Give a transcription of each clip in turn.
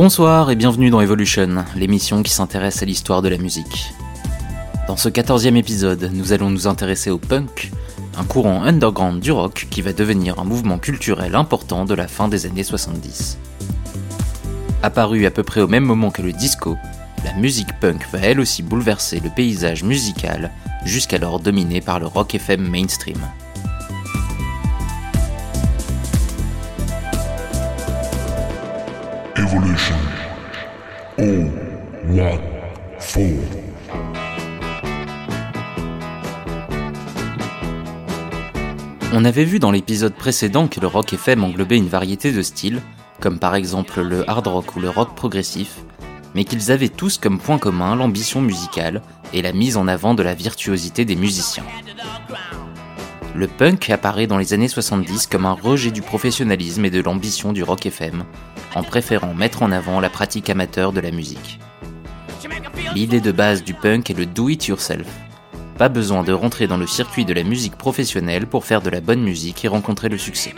Bonsoir et bienvenue dans Evolution, l'émission qui s'intéresse à l'histoire de la musique. Dans ce quatorzième épisode, nous allons nous intéresser au punk, un courant underground du rock qui va devenir un mouvement culturel important de la fin des années 70. Apparu à peu près au même moment que le disco, la musique punk va elle aussi bouleverser le paysage musical, jusqu'alors dominé par le rock FM mainstream. Oh? On avait vu dans l'épisode précédent que le rock FM englobait une variété de styles, comme par exemple le hard rock ou le rock progressif, mais qu'ils avaient tous comme point commun l'ambition musicale et la mise en avant de la virtuosité des musiciens. Le punk apparaît dans les années 70 comme un rejet du professionnalisme et de l'ambition du rock FM, en préférant mettre en avant la pratique amateur de la musique. L'idée de base du punk est le do it yourself. Pas besoin de rentrer dans le circuit de la musique professionnelle pour faire de la bonne musique et rencontrer le succès.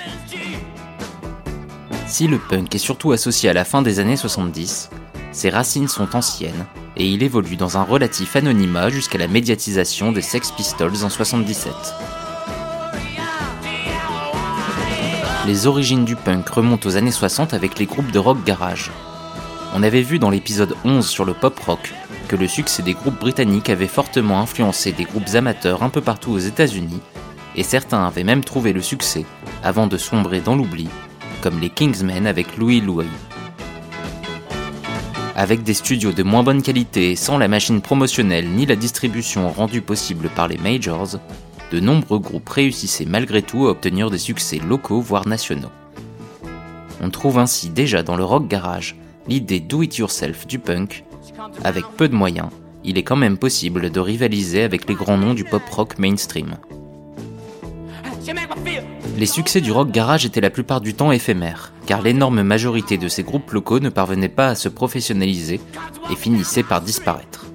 Si le punk est surtout associé à la fin des années 70, ses racines sont anciennes et il évolue dans un relatif anonymat jusqu'à la médiatisation des Sex Pistols en 77. Les origines du punk remontent aux années 60 avec les groupes de rock garage. On avait vu dans l'épisode 11 sur le pop rock que le succès des groupes britanniques avait fortement influencé des groupes amateurs un peu partout aux États-Unis, et certains avaient même trouvé le succès avant de sombrer dans l'oubli, comme les Kingsmen avec Louis Louis. Avec des studios de moins bonne qualité sans la machine promotionnelle ni la distribution rendue possible par les majors, de nombreux groupes réussissaient malgré tout à obtenir des succès locaux voire nationaux. On trouve ainsi déjà dans le rock garage l'idée do it yourself du punk. Avec peu de moyens, il est quand même possible de rivaliser avec les grands noms du pop rock mainstream. Les succès du rock garage étaient la plupart du temps éphémères, car l'énorme majorité de ces groupes locaux ne parvenaient pas à se professionnaliser et finissaient par disparaître.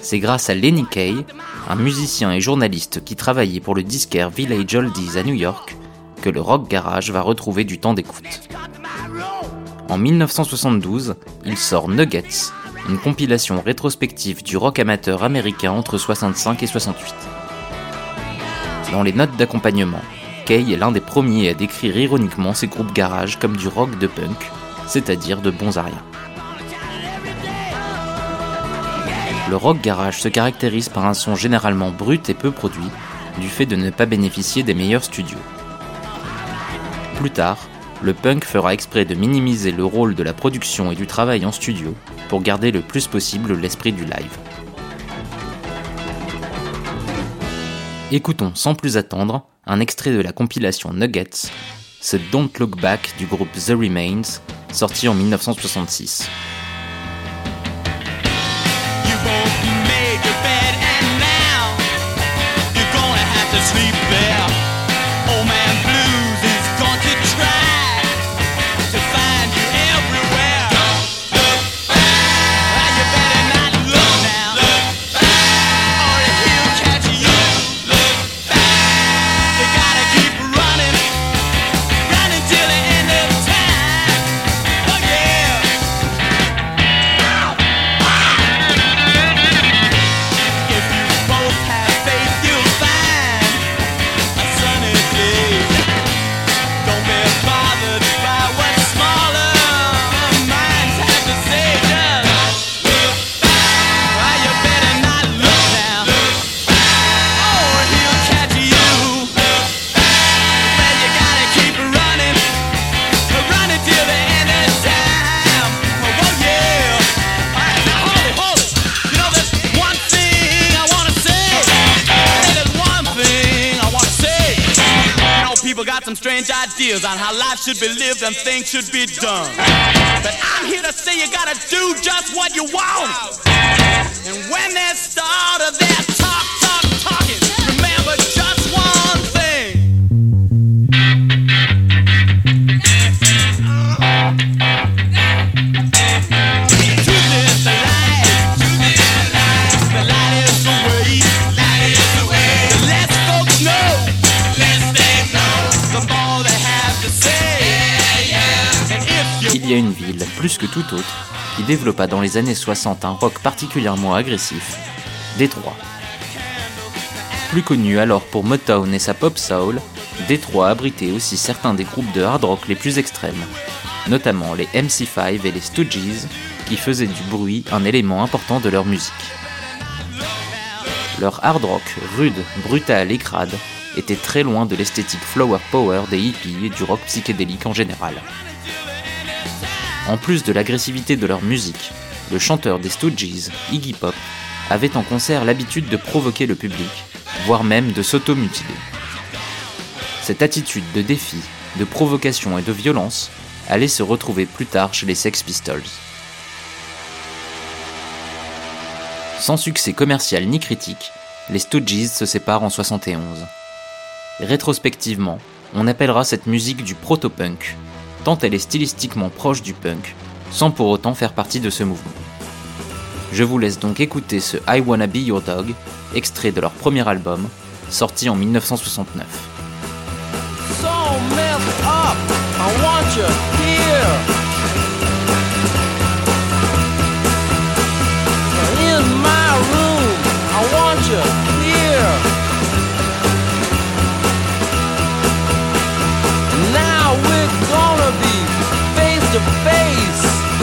C'est grâce à Lenny Kay, un musicien et journaliste qui travaillait pour le disquaire Village Oldies à New York, que le rock garage va retrouver du temps d'écoute. En 1972, il sort Nuggets, une compilation rétrospective du rock amateur américain entre 65 et 68. Dans les notes d'accompagnement, Kay est l'un des premiers à décrire ironiquement ces groupes garage comme du rock de punk, c'est-à-dire de bons à Le rock garage se caractérise par un son généralement brut et peu produit, du fait de ne pas bénéficier des meilleurs studios. Plus tard, le punk fera exprès de minimiser le rôle de la production et du travail en studio pour garder le plus possible l'esprit du live. Écoutons sans plus attendre un extrait de la compilation Nuggets, ce Don't Look Back du groupe The Remains, sorti en 1966. something should be done. Développa dans les années 60 un rock particulièrement agressif, Détroit. Plus connu alors pour Motown et sa pop soul, Détroit abritait aussi certains des groupes de hard rock les plus extrêmes, notamment les MC5 et les Stooges, qui faisaient du bruit un élément important de leur musique. Leur hard rock, rude, brutal et crade, était très loin de l'esthétique flower power des hippies et du rock psychédélique en général. En plus de l'agressivité de leur musique, le chanteur des Stooges, Iggy Pop, avait en concert l'habitude de provoquer le public, voire même de s'automutiler. Cette attitude de défi, de provocation et de violence allait se retrouver plus tard chez les Sex Pistols. Sans succès commercial ni critique, les Stooges se séparent en 71. Rétrospectivement, on appellera cette musique du proto-punk, tant elle est stylistiquement proche du punk, sans pour autant faire partie de ce mouvement. Je vous laisse donc écouter ce I Wanna Be Your Dog, extrait de leur premier album, sorti en 1969. so messed up. I want you here. In my room, I want you here. Now we're gonna be face to face.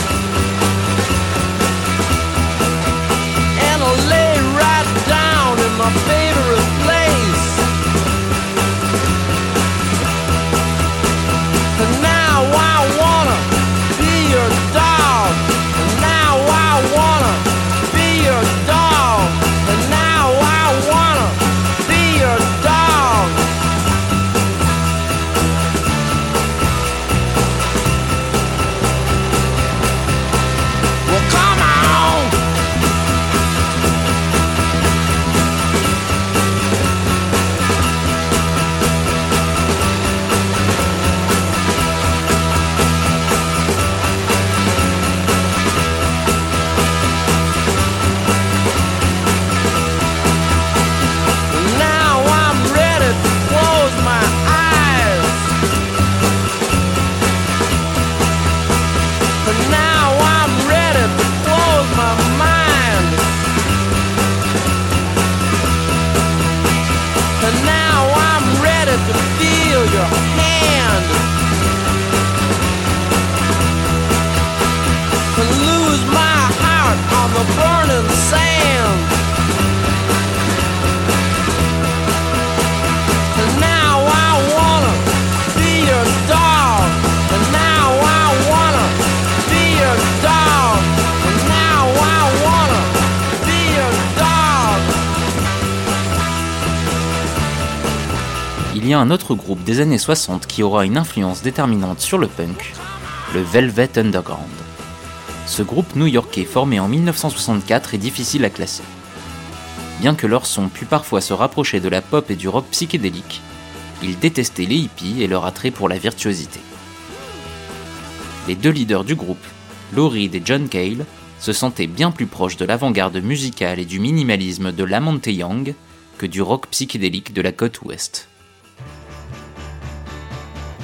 Années 60 qui aura une influence déterminante sur le punk, le Velvet Underground. Ce groupe new-yorkais formé en 1964 est difficile à classer. Bien que leur son pût parfois se rapprocher de la pop et du rock psychédélique, ils détestaient les hippies et leur attrait pour la virtuosité. Les deux leaders du groupe, Lou Reed et John Cale, se sentaient bien plus proches de l'avant-garde musicale et du minimalisme de Lamont Young que du rock psychédélique de la côte ouest.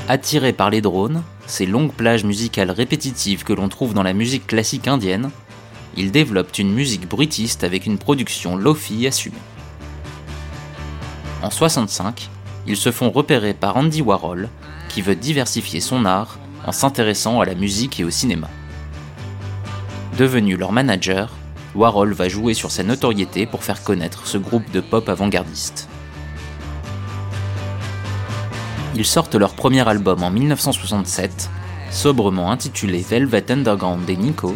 Attirés par les drones, ces longues plages musicales répétitives que l'on trouve dans la musique classique indienne, ils développent une musique bruitiste avec une production lofi assumée. En 65, ils se font repérer par Andy Warhol, qui veut diversifier son art en s'intéressant à la musique et au cinéma. Devenu leur manager, Warhol va jouer sur sa notoriété pour faire connaître ce groupe de pop avant-gardiste. Ils sortent leur premier album en 1967, sobrement intitulé Velvet Underground des Nico,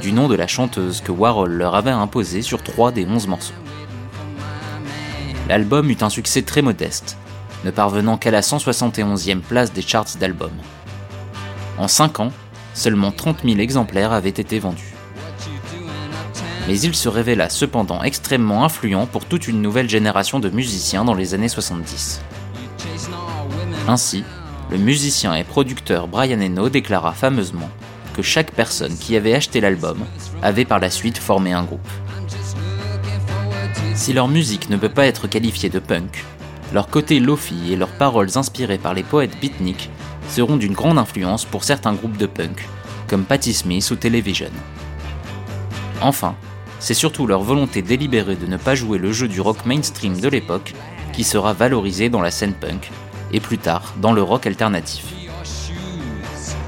du nom de la chanteuse que Warhol leur avait imposé sur trois des onze morceaux. L'album eut un succès très modeste, ne parvenant qu'à la 171e place des charts d'albums. En 5 ans, seulement 30 000 exemplaires avaient été vendus. Mais il se révéla cependant extrêmement influent pour toute une nouvelle génération de musiciens dans les années 70. Ainsi, le musicien et producteur Brian Eno déclara fameusement que chaque personne qui avait acheté l'album avait par la suite formé un groupe. Si leur musique ne peut pas être qualifiée de punk, leur côté lofi et leurs paroles inspirées par les poètes beatniks seront d'une grande influence pour certains groupes de punk, comme Patti Smith ou Television. Enfin, c'est surtout leur volonté délibérée de ne pas jouer le jeu du rock mainstream de l'époque qui sera valorisé dans la scène punk, et plus tard dans le rock alternatif.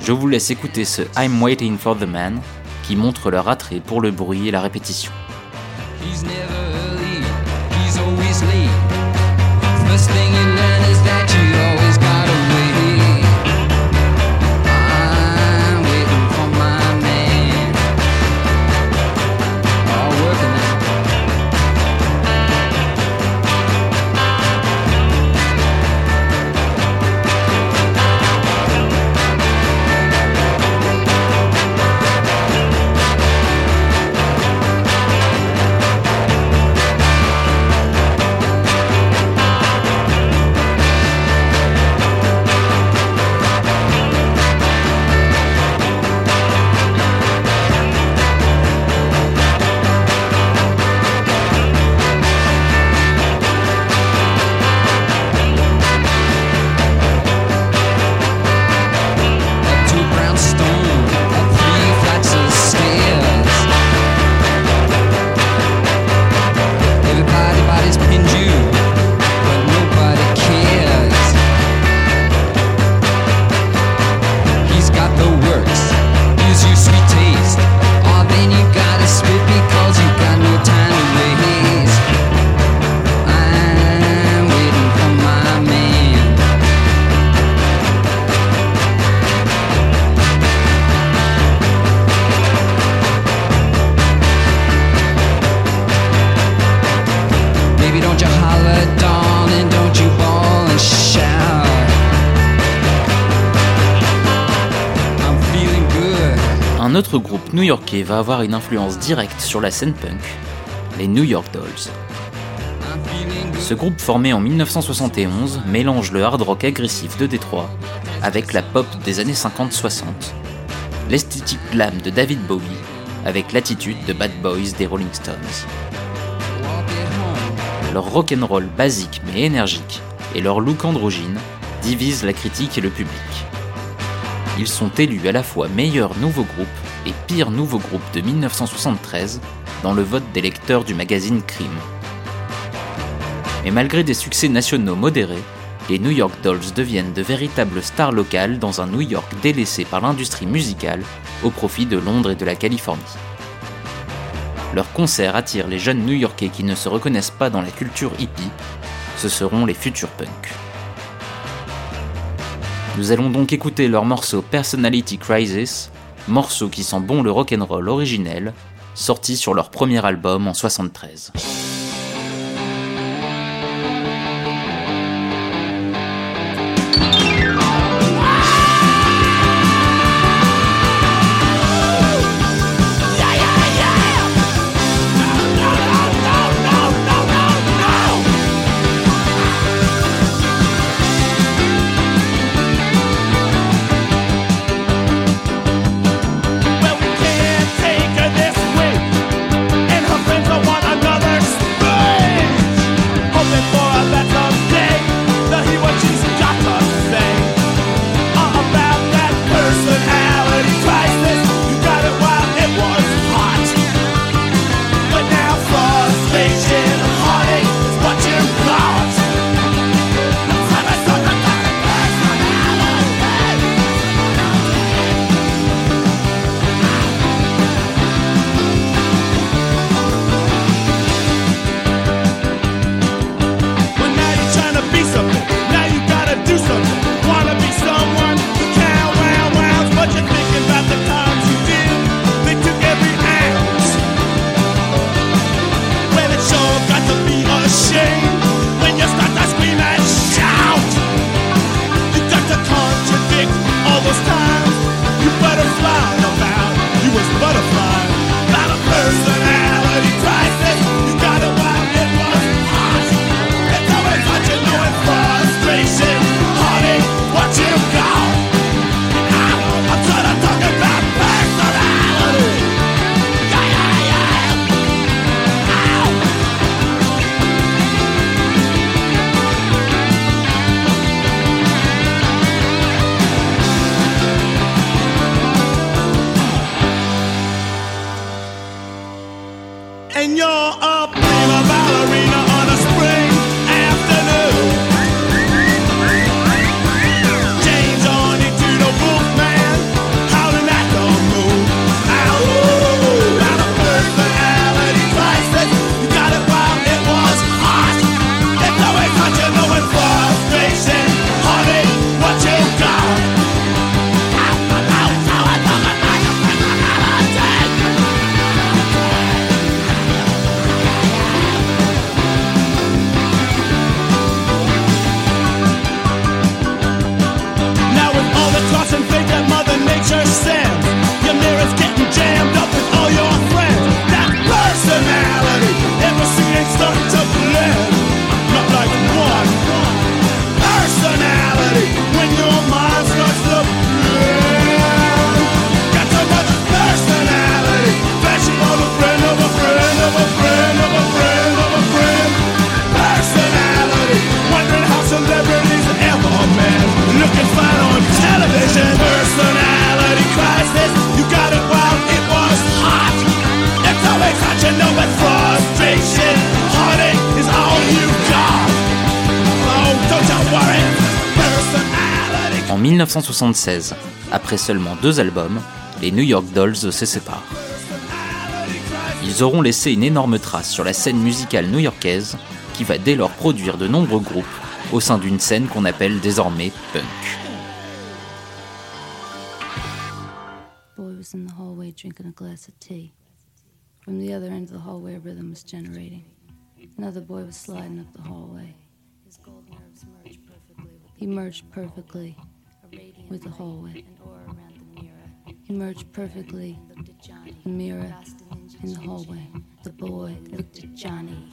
Je vous laisse écouter ce I'm Waiting for the Man qui montre leur attrait pour le bruit et la répétition. Va avoir une influence directe sur la scène punk, les New York Dolls. Ce groupe formé en 1971 mélange le hard rock agressif de Détroit avec la pop des années 50-60, l'esthétique glam de David Bowie avec l'attitude de Bad Boys des Rolling Stones. Leur rock'n'roll basique mais énergique et leur look androgyne divisent la critique et le public. Ils sont élus à la fois meilleur nouveau groupe et pire nouveau groupe de 1973 dans le vote des lecteurs du magazine Cream. Mais malgré des succès nationaux modérés, les New York Dolls deviennent de véritables stars locales dans un New York délaissé par l'industrie musicale au profit de Londres et de la Californie. Leurs concerts attirent les jeunes New-Yorkais qui ne se reconnaissent pas dans la culture hippie. Ce seront les futurs punks. Nous allons donc écouter leur morceau Personality Crisis, morceau qui sent bon le rock'n'roll originel, sorti sur leur premier album en 73. 1976, après seulement deux albums, les New York Dolls se séparent. Ils auront laissé une énorme trace sur la scène musicale new-yorkaise qui va dès lors produire de nombreux groupes au sein d'une scène qu'on appelle désormais punk. Another sliding up the. He merged perfectly with the hallway. He merged perfectly. The mirror in the hallway. The boy looked at Johnny.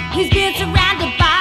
he's being surrounded by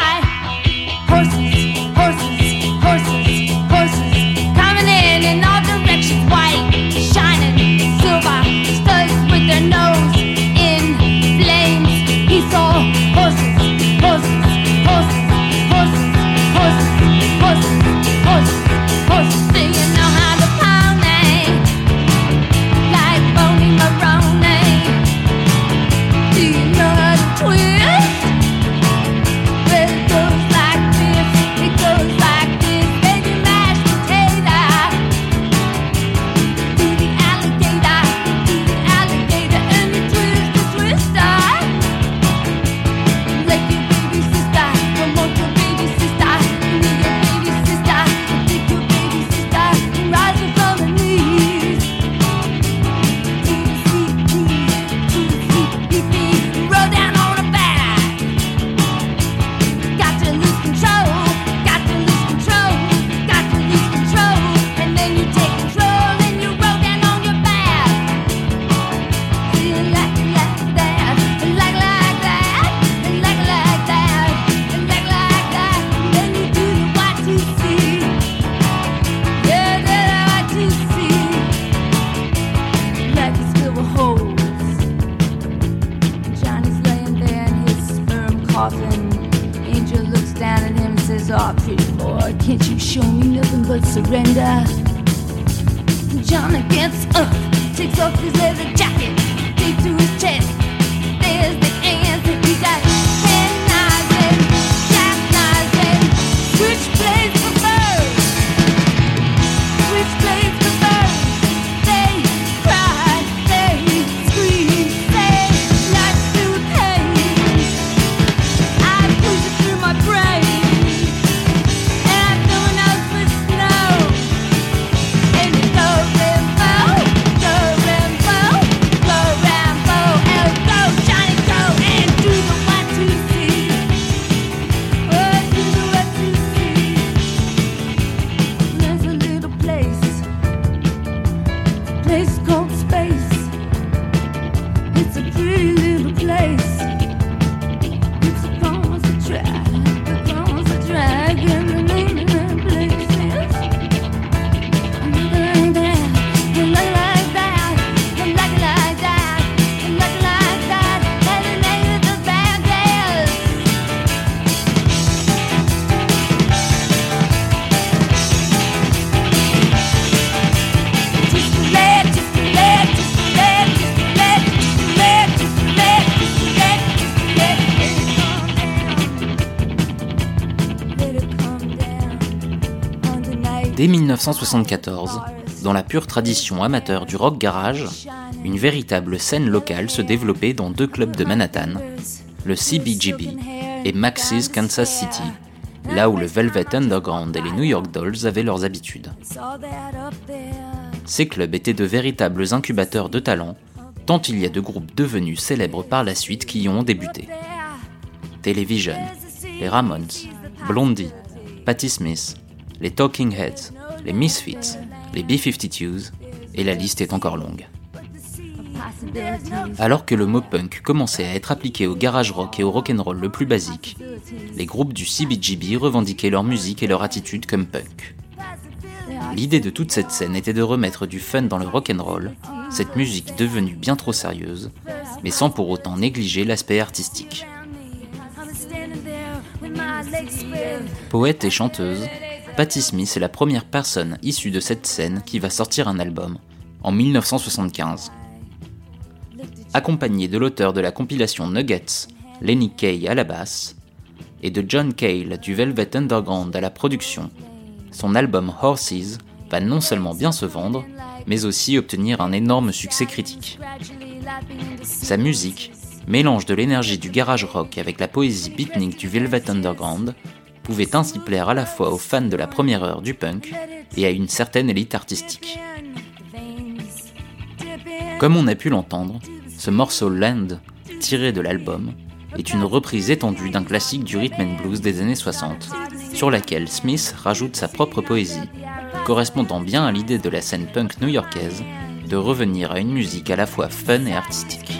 1974, dans la pure tradition amateur du rock garage, une véritable scène locale se développait dans deux clubs de Manhattan, le CBGB et Max's Kansas City, là où le Velvet Underground et les New York Dolls avaient leurs habitudes. Ces clubs étaient de véritables incubateurs de talents, tant il y a de groupes devenus célèbres par la suite qui y ont débuté. Television, les Ramones, Blondie, Patti Smith, les Talking Heads, les Misfits, les B-52s, et la liste est encore longue. Alors que le mot punk commençait à être appliqué au garage rock et au rock'n'roll le plus basique, les groupes du CBGB revendiquaient leur musique et leur attitude comme punk. L'idée de toute cette scène était de remettre du fun dans le rock'n'roll, cette musique devenue bien trop sérieuse, mais sans pour autant négliger l'aspect artistique. Poète et chanteuse, Patti Smith est la première personne issue de cette scène qui va sortir un album, en 1975. Accompagnée de l'auteur de la compilation Nuggets, Lenny Kaye à la basse, et de John Cale du Velvet Underground à la production, son album Horses va non seulement bien se vendre, mais aussi obtenir un énorme succès critique. Sa musique, mélange de l'énergie du garage rock avec la poésie beatnik du Velvet Underground, pouvait ainsi plaire à la fois aux fans de la première heure du punk et à une certaine élite artistique. Comme on a pu l'entendre, ce morceau Land, tiré de l'album, est une reprise étendue d'un classique du rhythm and blues des années 60, sur laquelle Smith rajoute sa propre poésie, correspondant bien à l'idée de la scène punk new-yorkaise de revenir à une musique à la fois fun et artistique.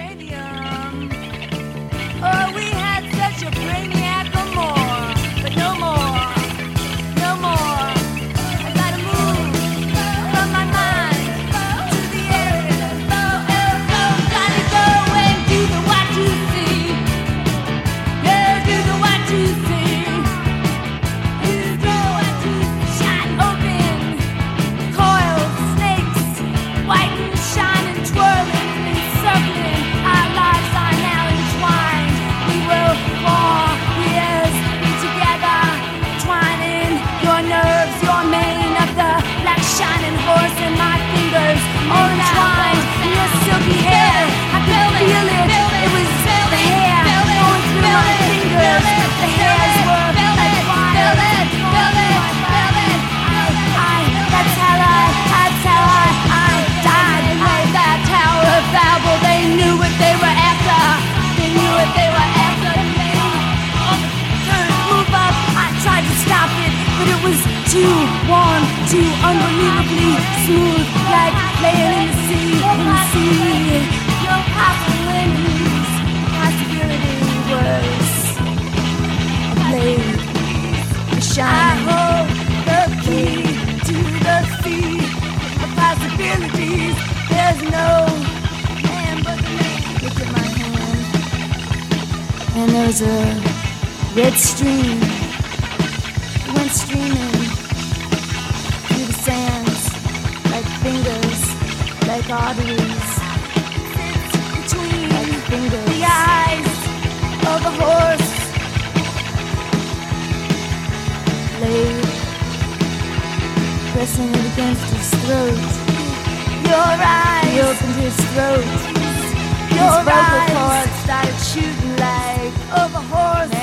Too unbelievably smooth, like laying in the sea, in the sea. No possibilities, possibility was laid. I hold the key to the sea of possibilities. There's no man but the man. Look at my hand. And there's a red stream. Went streaming arteries. Between like fingers. the eyes of a horse laid, pressing it against his throat. Your eyes, he opened his throat. Your vocal cords started shooting like of a horse.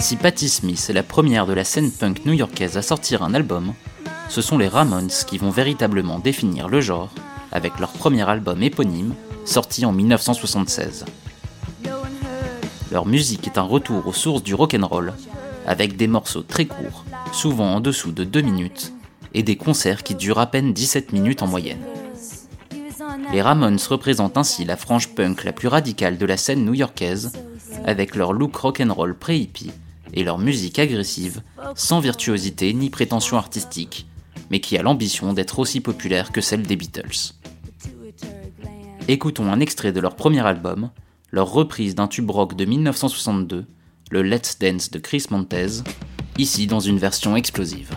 Si Patti Smith est la première de la scène punk new-yorkaise à sortir un album, ce sont les Ramones qui vont véritablement définir le genre avec leur premier album éponyme sorti en 1976. No one heard. Leur musique est un retour aux sources du rock'n'roll, avec des morceaux très courts, souvent en dessous de 2 minutes, et des concerts qui durent à peine 17 minutes en moyenne. Les Ramones représentent ainsi la frange punk la plus radicale de la scène new-yorkaise, avec leur look rock'n'roll pré-hippie et leur musique agressive, sans virtuosité ni prétention artistique, mais qui a l'ambition d'être aussi populaire que celle des Beatles. Écoutons un extrait de leur premier album, leur reprise d'un tube rock de 1962, le Let's Dance de Chris Montez, ici dans une version explosive.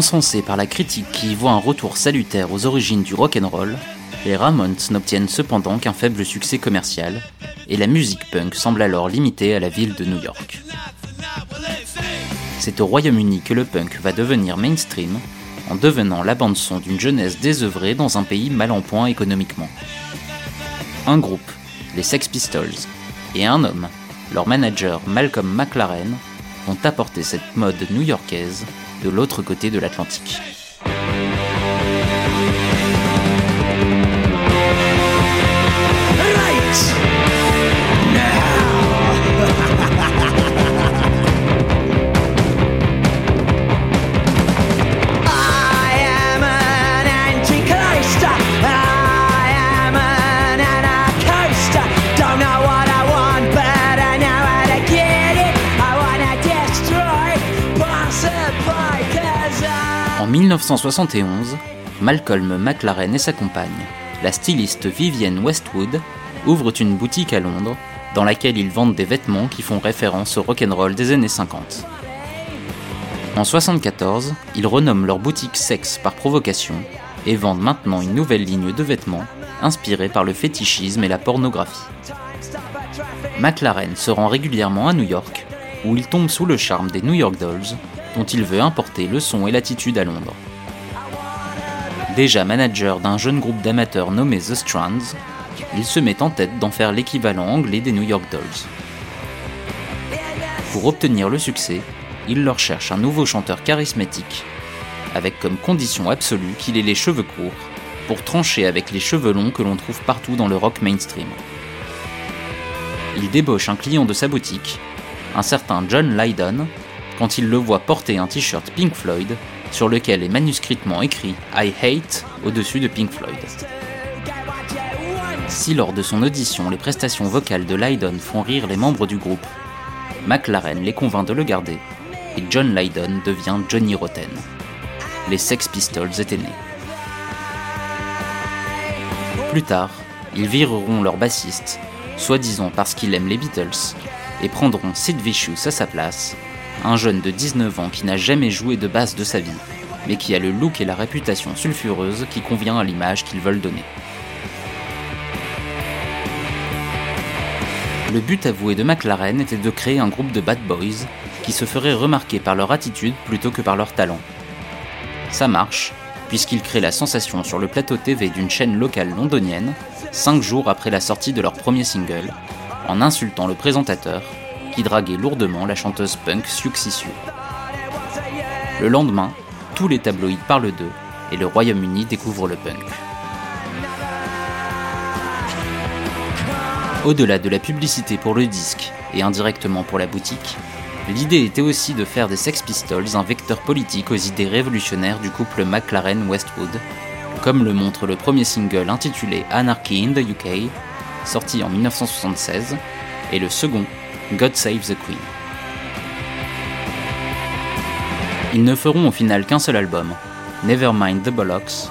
Encensés par la critique qui y voit un retour salutaire aux origines du rock'n'roll, les Ramones n'obtiennent cependant qu'un faible succès commercial, et la musique punk semble alors limitée à la ville de New York. C'est au Royaume-Uni que le punk va devenir mainstream, en devenant la bande-son d'une jeunesse désœuvrée dans un pays mal en point économiquement. Un groupe, les Sex Pistols, et un homme, leur manager Malcolm McLaren, ont apporté cette mode new-yorkaise de l'autre côté de l'Atlantique. En 1971, Malcolm McLaren et sa compagne, la styliste Vivienne Westwood, ouvrent une boutique à Londres dans laquelle ils vendent des vêtements qui font référence au rock'n'roll des années 50. En 1974, ils renomment leur boutique Sex par provocation et vendent maintenant une nouvelle ligne de vêtements inspirée par le fétichisme et la pornographie. McLaren se rend régulièrement à New York, où il tombe sous le charme des New York Dolls, dont il veut importer le son et l'attitude à Londres. Déjà manager d'un jeune groupe d'amateurs nommé The Strands, il se met en tête d'en faire l'équivalent anglais des New York Dolls. Pour obtenir le succès, il leur cherche un nouveau chanteur charismatique, avec comme condition absolue qu'il ait les cheveux courts, pour trancher avec les cheveux longs que l'on trouve partout dans le rock mainstream. Il débauche un client de sa boutique, un certain John Lydon, quand il le voit porter un t-shirt Pink Floyd sur lequel est manuscritement écrit I hate au-dessus de Pink Floyd. Si lors de son audition les prestations vocales de Lydon font rire les membres du groupe, McLaren les convainc de le garder et John Lydon devient Johnny Rotten. Les Sex Pistols étaient nés. Plus tard, ils vireront leur bassiste, soi-disant parce qu'il aime les Beatles, et prendront Sid Vicious à sa place, un jeune de 19 ans qui n'a jamais joué de basse de sa vie, mais qui a le look et la réputation sulfureuse qui convient à l'image qu'ils veulent donner. Le but avoué de McLaren était de créer un groupe de bad boys qui se ferait remarquer par leur attitude plutôt que par leur talent. Ça marche, puisqu'ils créent la sensation sur le plateau TV d'une chaîne locale londonienne, 5 jours après la sortie de leur premier single, en insultant le présentateur, qui draguait lourdement la chanteuse punk Siouxsie Sioux. Le lendemain, tous les tabloïds parlent d'eux, et le Royaume-Uni découvre le punk. Au-delà de la publicité pour le disque et indirectement pour la boutique, l'idée était aussi de faire des Sex Pistols un vecteur politique aux idées révolutionnaires du couple McLaren-Westwood, comme le montre le premier single intitulé Anarchy in the UK, sorti en 1976, et le second, God Save the Queen. Ils ne feront au final qu'un seul album, Nevermind the Bollocks,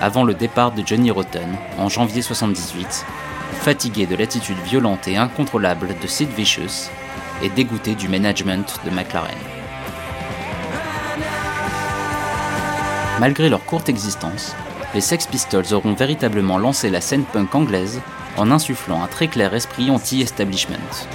avant le départ de Johnny Rotten en janvier 78, fatigué de l'attitude violente et incontrôlable de Sid Vicious et dégoûté du management de McLaren. Malgré leur courte existence, les Sex Pistols auront véritablement lancé la scène punk anglaise en insufflant un très clair esprit anti-establishment.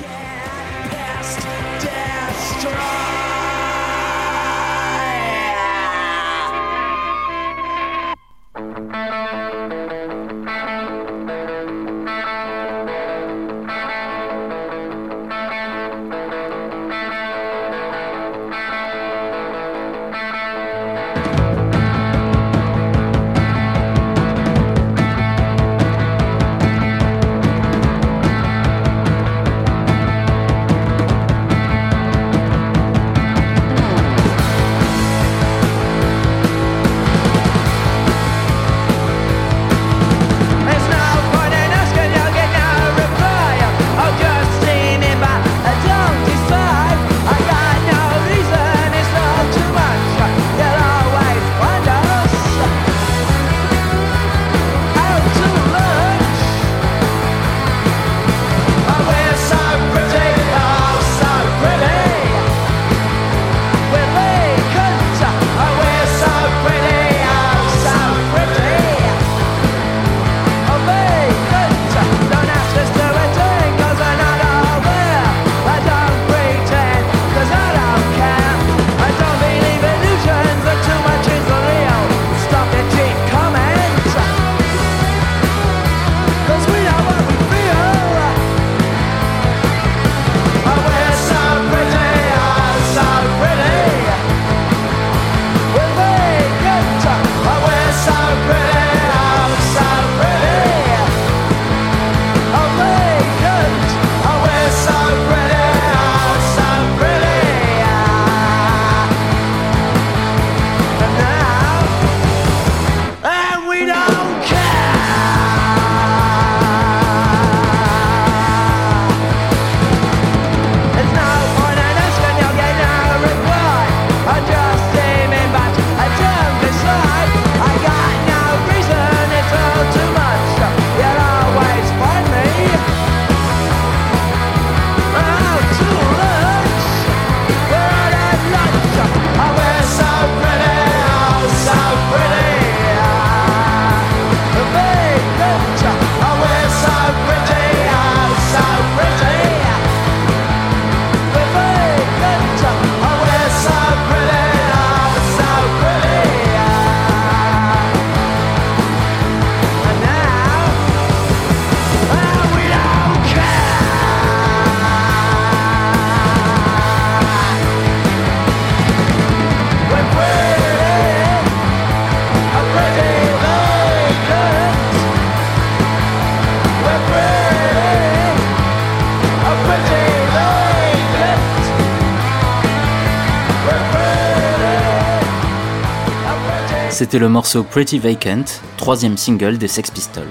C'était le morceau Pretty Vacant, troisième single des Sex Pistols.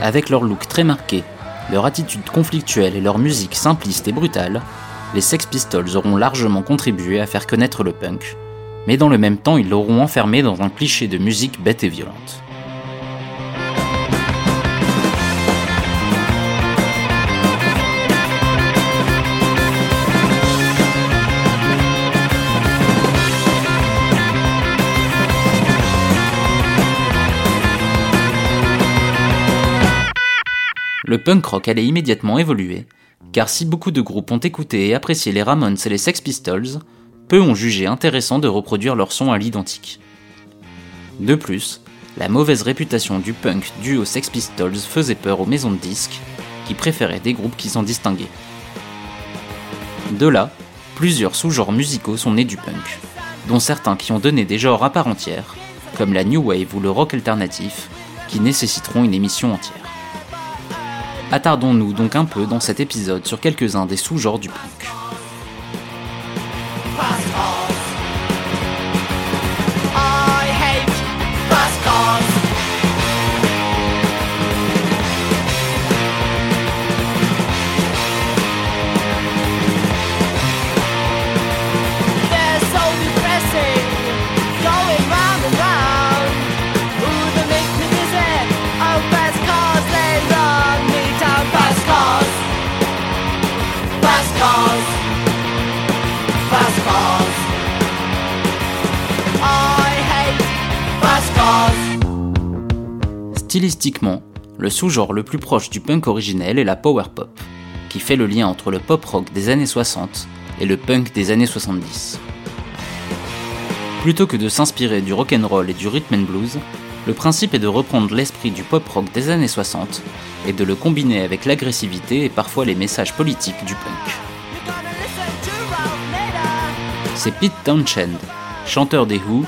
Avec leur look très marqué, leur attitude conflictuelle et leur musique simpliste et brutale, les Sex Pistols auront largement contribué à faire connaître le punk, mais dans le même temps ils l'auront enfermé dans un cliché de musique bête et violente. Le punk rock allait immédiatement évoluer, car si beaucoup de groupes ont écouté et apprécié les Ramones et les Sex Pistols, peu ont jugé intéressant de reproduire leur son à l'identique. De plus, la mauvaise réputation du punk due aux Sex Pistols faisait peur aux maisons de disques, qui préféraient des groupes qui s'en distinguaient. De là, plusieurs sous-genres musicaux sont nés du punk, dont certains qui ont donné des genres à part entière, comme la new wave ou le rock alternatif, qui nécessiteront une émission entière. Attardons-nous donc un peu dans cet épisode sur quelques-uns des sous-genres du punk. Stylistiquement, le sous-genre le plus proche du punk originel est la power pop, qui fait le lien entre le pop rock des années 60 et le punk des années 70. Plutôt que de s'inspirer du rock'n'roll et du rhythm and blues, le principe est de reprendre l'esprit du pop rock des années 60 et de le combiner avec l'agressivité et parfois les messages politiques du punk. C'est Pete Townshend, chanteur des Who,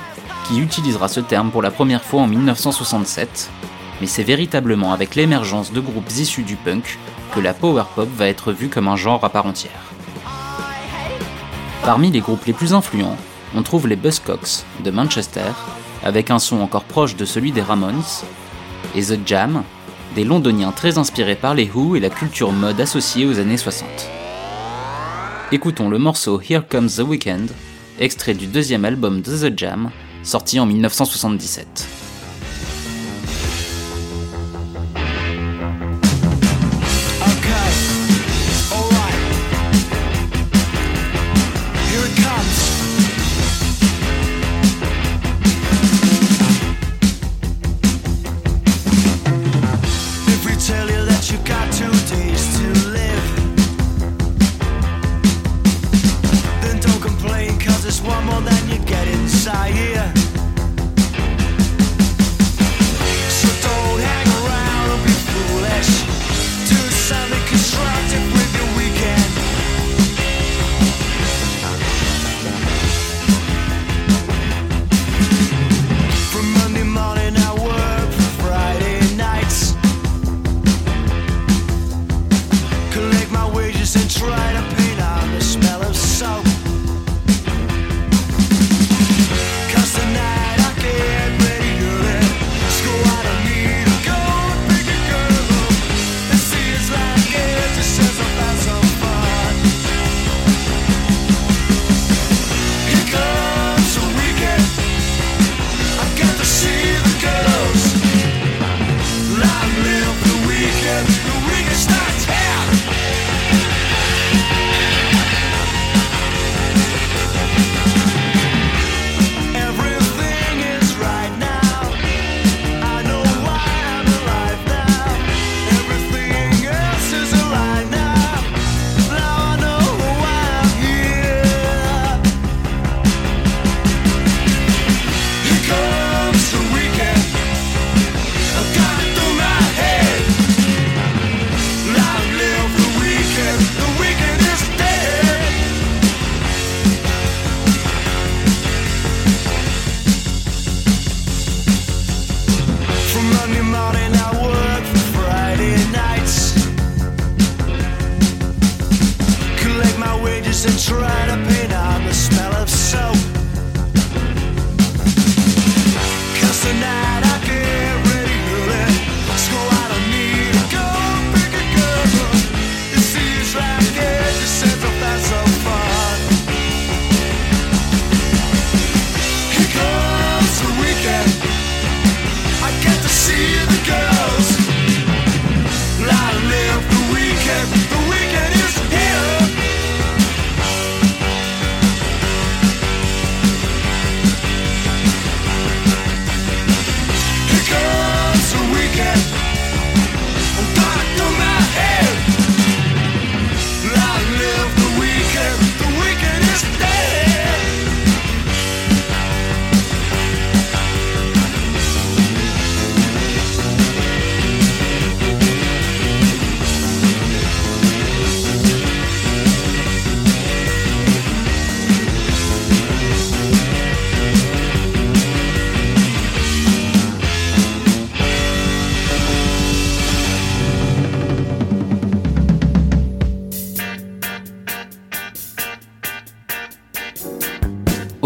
qui utilisera ce terme pour la première fois en 1967, mais c'est véritablement avec l'émergence de groupes issus du punk que la power pop va être vue comme un genre à part entière. Parmi les groupes les plus influents, on trouve les Buzzcocks de Manchester, avec un son encore proche de celui des Ramones, et The Jam, des londoniens très inspirés par les Who et la culture mode associée aux années 60. Écoutons le morceau Here Comes the Weekend, extrait du deuxième album de The Jam, sorti en 1977. Than you get inside here.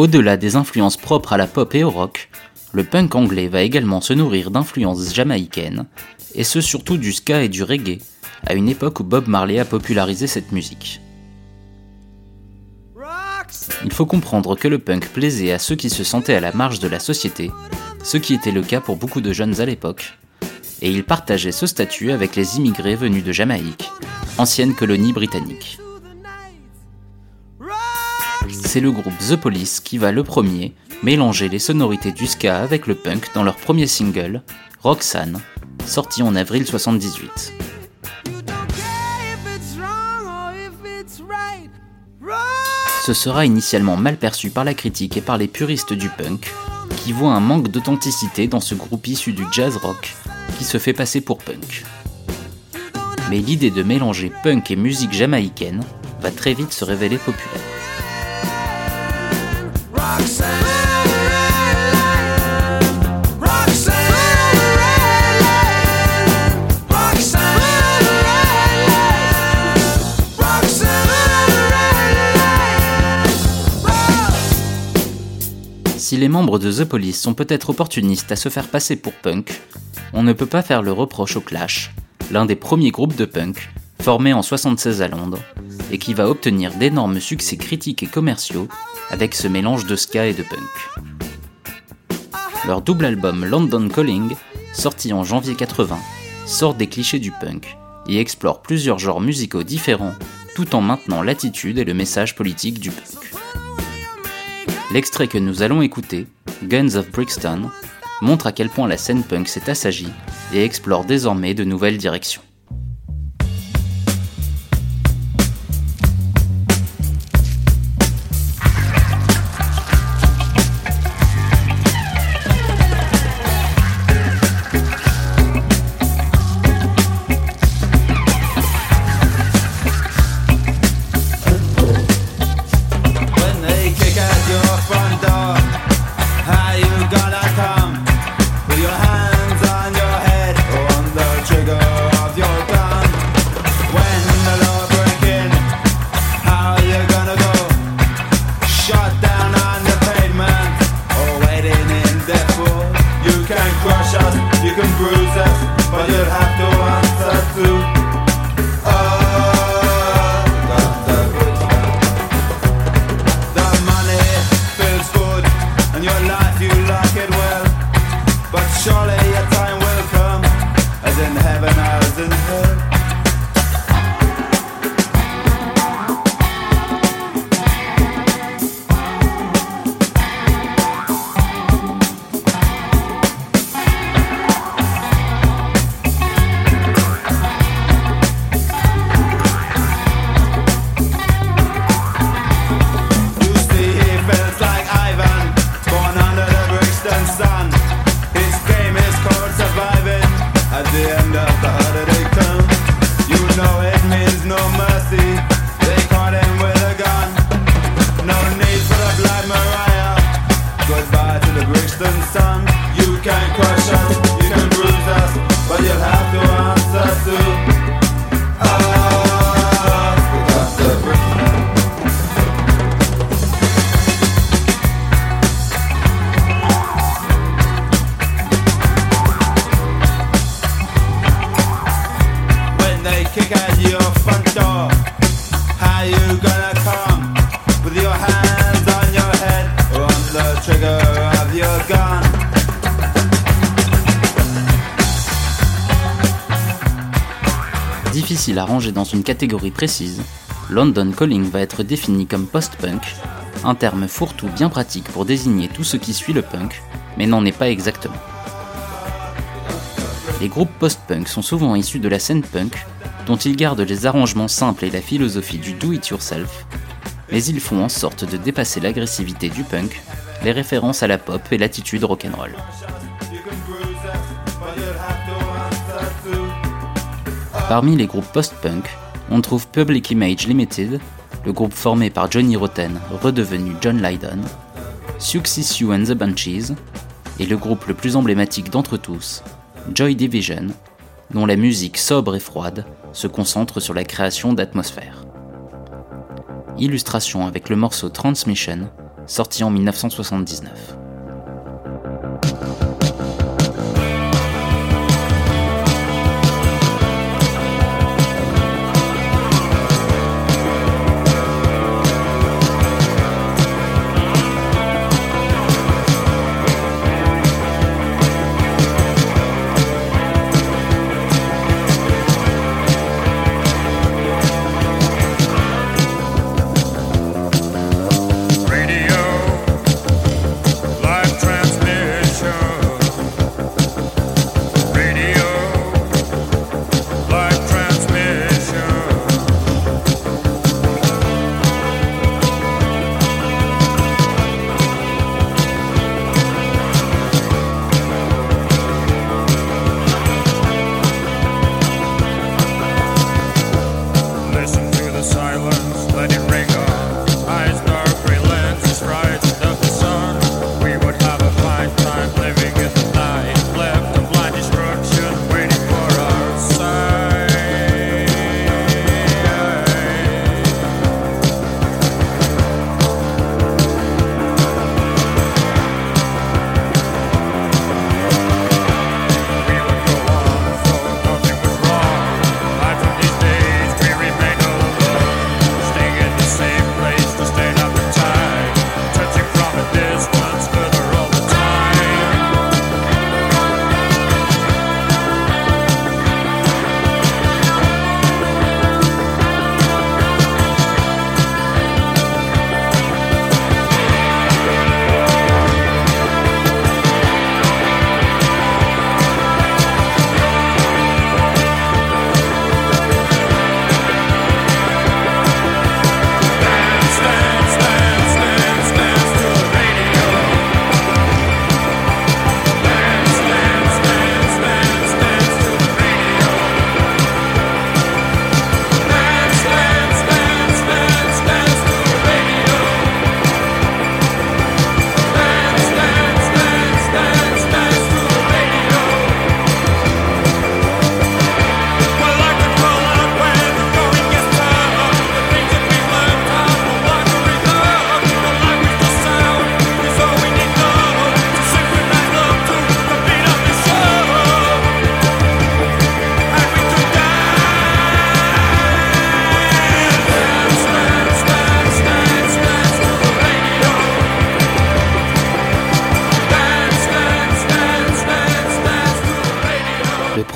Au-delà des influences propres à la pop et au rock, le punk anglais va également se nourrir d'influences jamaïcaines, et ce surtout du ska et du reggae, à une époque où Bob Marley a popularisé cette musique. Il faut comprendre que le punk plaisait à ceux qui se sentaient à la marge de la société, ce qui était le cas pour beaucoup de jeunes à l'époque, et il partageait ce statut avec les immigrés venus de Jamaïque, ancienne colonie britannique. C'est le groupe The Police qui va le premier mélanger les sonorités du ska avec le punk dans leur premier single, Roxanne, sorti en avril 78. Ce sera initialement mal perçu par la critique et par les puristes du punk, qui voient un manque d'authenticité dans ce groupe issu du jazz rock qui se fait passer pour punk. Mais l'idée de mélanger punk et musique jamaïcaine va très vite se révéler populaire. Si les membres de The Police sont peut-être opportunistes à se faire passer pour punk, on ne peut pas faire le reproche au Clash, l'un des premiers groupes de punk, formé en 76 à Londres, et qui va obtenir d'énormes succès critiques et commerciaux avec ce mélange de ska et de punk. Leur double album London Calling, sorti en janvier 80, sort des clichés du punk et explore plusieurs genres musicaux différents tout en maintenant l'attitude et le message politique du punk. L'extrait que nous allons écouter, Guns of Brixton, montre à quel point la scène punk s'est assagie et explore désormais de nouvelles directions. Dans une catégorie précise, London Calling va être défini comme post-punk, un terme fourre-tout bien pratique pour désigner tout ce qui suit le punk, mais n'en est pas exactement. Les groupes post-punk sont souvent issus de la scène punk, dont ils gardent les arrangements simples et la philosophie du do-it-yourself, mais ils font en sorte de dépasser l'agressivité du punk, les références à la pop et l'attitude rock'n'roll. Parmi les groupes post-punk, on trouve Public Image Limited, le groupe formé par Johnny Rotten, redevenu John Lydon, Success and the Bunches, et le groupe le plus emblématique d'entre tous, Joy Division, dont la musique sobre et froide se concentre sur la création d'atmosphères. Illustration avec le morceau Transmission, sorti en 1979.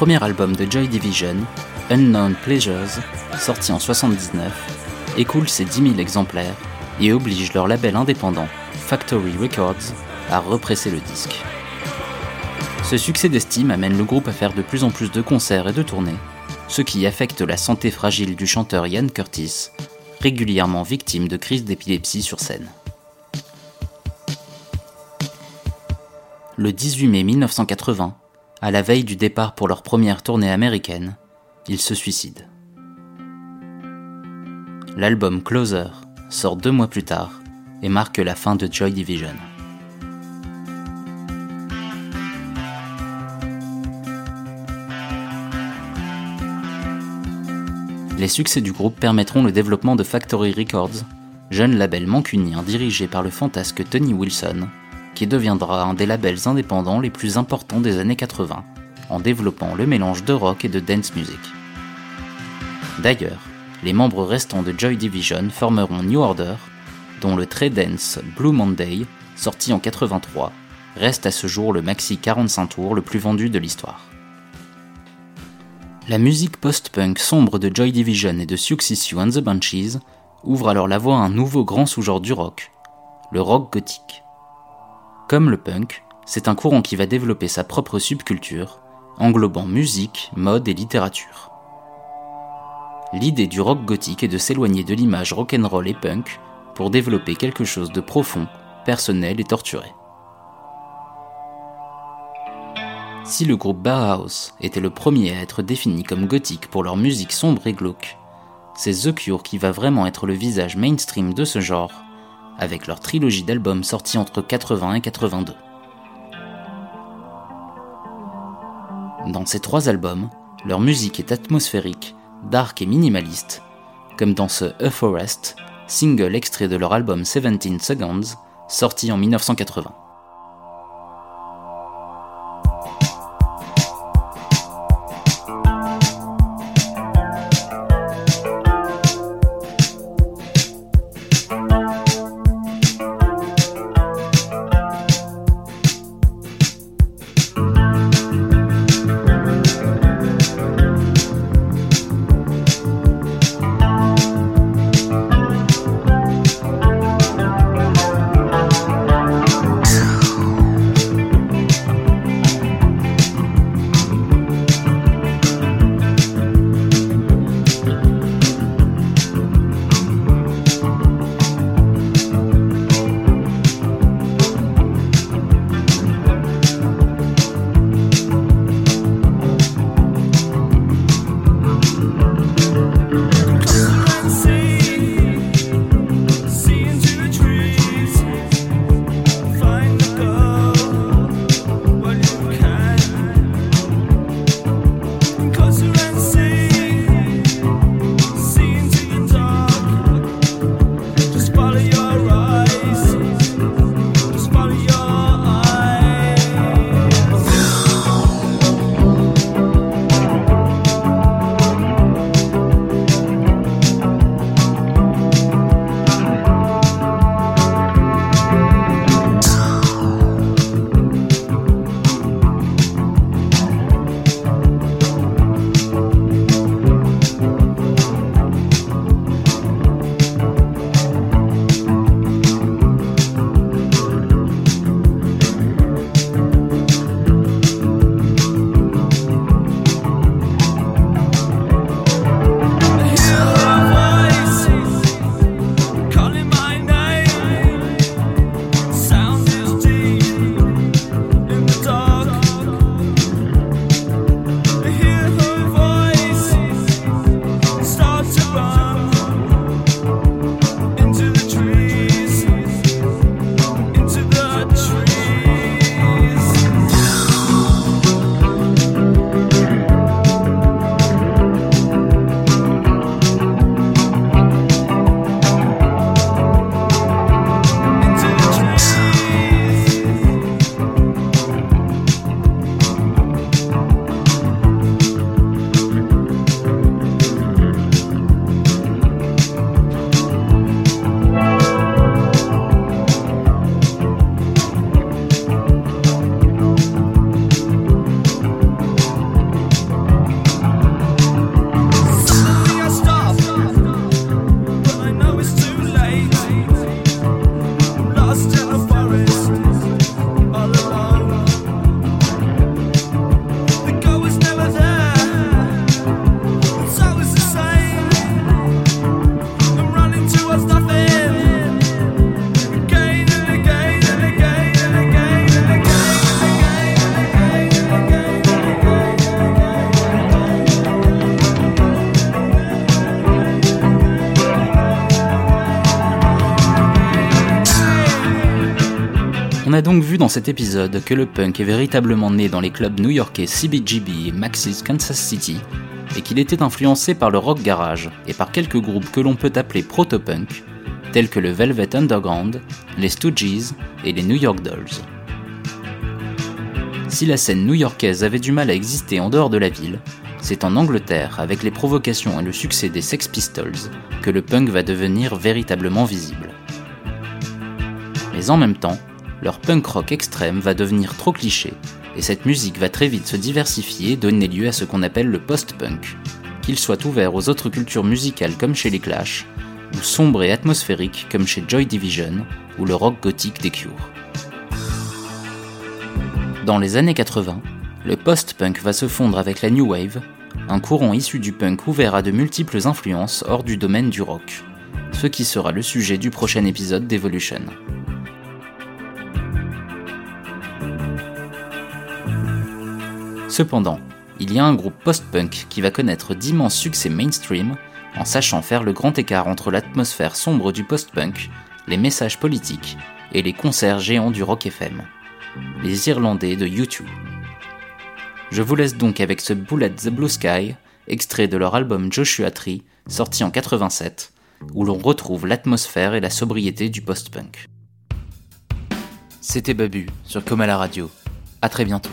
Premier album de Joy Division, Unknown Pleasures, sorti en 79, écoule ses 10 000 exemplaires et oblige leur label indépendant, Factory Records, à represser le disque. Ce succès d'estime amène le groupe à faire de plus en plus de concerts et de tournées, ce qui affecte la santé fragile du chanteur Ian Curtis, régulièrement victime de crises d'épilepsie sur scène. Le 18 mai 1980, à la veille du départ pour leur première tournée américaine, ils se suicident. L'album Closer sort deux mois plus tard et marque la fin de Joy Division. Les succès du groupe permettront le développement de Factory Records, jeune label mancunien dirigé par le fantasque Tony Wilson, qui deviendra un des labels indépendants les plus importants des années 80, en développant le mélange de rock et de dance music. D'ailleurs, les membres restants de Joy Division formeront New Order, dont le très dance Blue Monday, sorti en 83, reste à ce jour le maxi 45 tours le plus vendu de l'histoire. La musique post-punk sombre de Joy Division et de Successio and the Banshees ouvre alors la voie à un nouveau grand sous-genre du rock, le rock gothique. Comme le punk, c'est un courant qui va développer sa propre subculture, englobant musique, mode et littérature. L'idée du rock gothique est de s'éloigner de l'image rock'n'roll et punk pour développer quelque chose de profond, personnel et torturé. Si le groupe Bauhaus était le premier à être défini comme gothique pour leur musique sombre et glauque, c'est The Cure qui va vraiment être le visage mainstream de ce genre, avec leur trilogie d'albums sortis entre 80 et 82. Dans ces trois albums, leur musique est atmosphérique, dark et minimaliste, comme dans ce A Forest, single extrait de leur album 17 Seconds, sorti en 1980. A donc vu dans cet épisode que le punk est véritablement né dans les clubs new-yorkais CBGB et Maxis Kansas City, et qu'il était influencé par le rock garage et par quelques groupes que l'on peut appeler proto-punk, tels que le Velvet Underground, les Stooges et les New York Dolls. Si la scène new-yorkaise avait du mal à exister en dehors de la ville, c'est en Angleterre, avec les provocations et le succès des Sex Pistols, que le punk va devenir véritablement visible. Mais en même temps, leur punk rock extrême va devenir trop cliché, et cette musique va très vite se diversifier et donner lieu à ce qu'on appelle le post-punk, qu'il soit ouvert aux autres cultures musicales comme chez les Clash, ou sombre et atmosphérique comme chez Joy Division, ou le rock gothique des Cure. Dans les années 80, le post-punk va se fondre avec la New Wave, un courant issu du punk ouvert à de multiples influences hors du domaine du rock, ce qui sera le sujet du prochain épisode d'Evolution. Cependant, il y a un groupe post-punk qui va connaître d'immenses succès mainstream en sachant faire le grand écart entre l'atmosphère sombre du post-punk, les messages politiques et les concerts géants du rock FM. Les Irlandais de U2. Je vous laisse donc avec ce Bullet the Blue Sky, extrait de leur album Joshua Tree, sorti en 87, où l'on retrouve l'atmosphère et la sobriété du post-punk. C'était Babu sur Coma la radio. À très bientôt.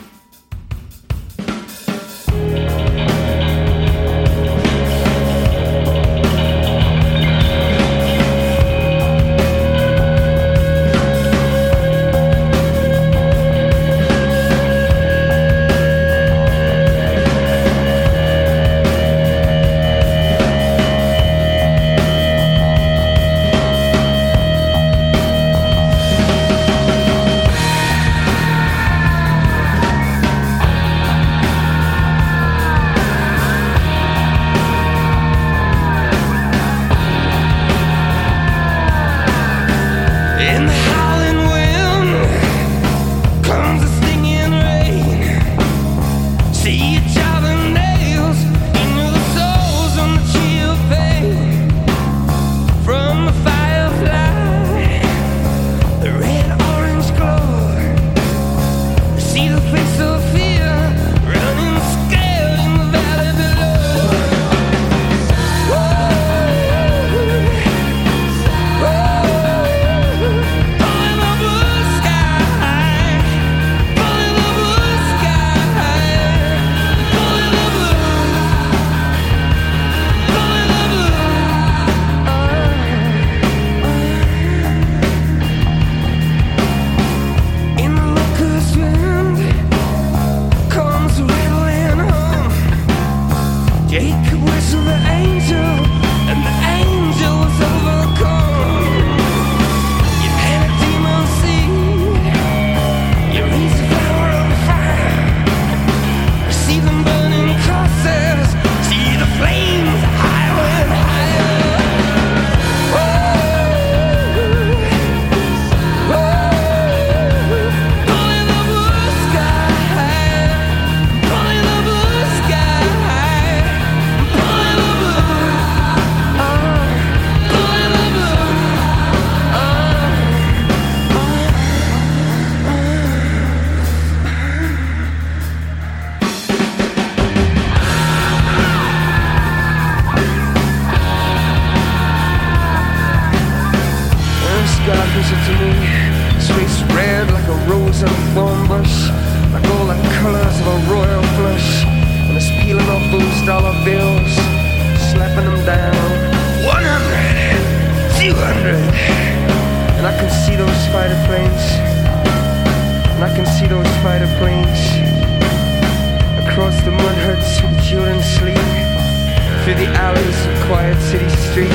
through the alleys of quiet city street.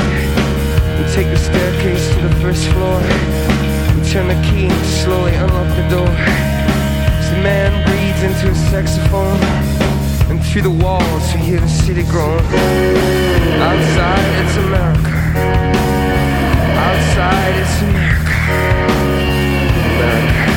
We take the staircase to the first floor. We turn the key and slowly unlock the door. As the man breathes into a saxophone, and through the walls we hear the city groan. Outside it's America. Outside it's America. America.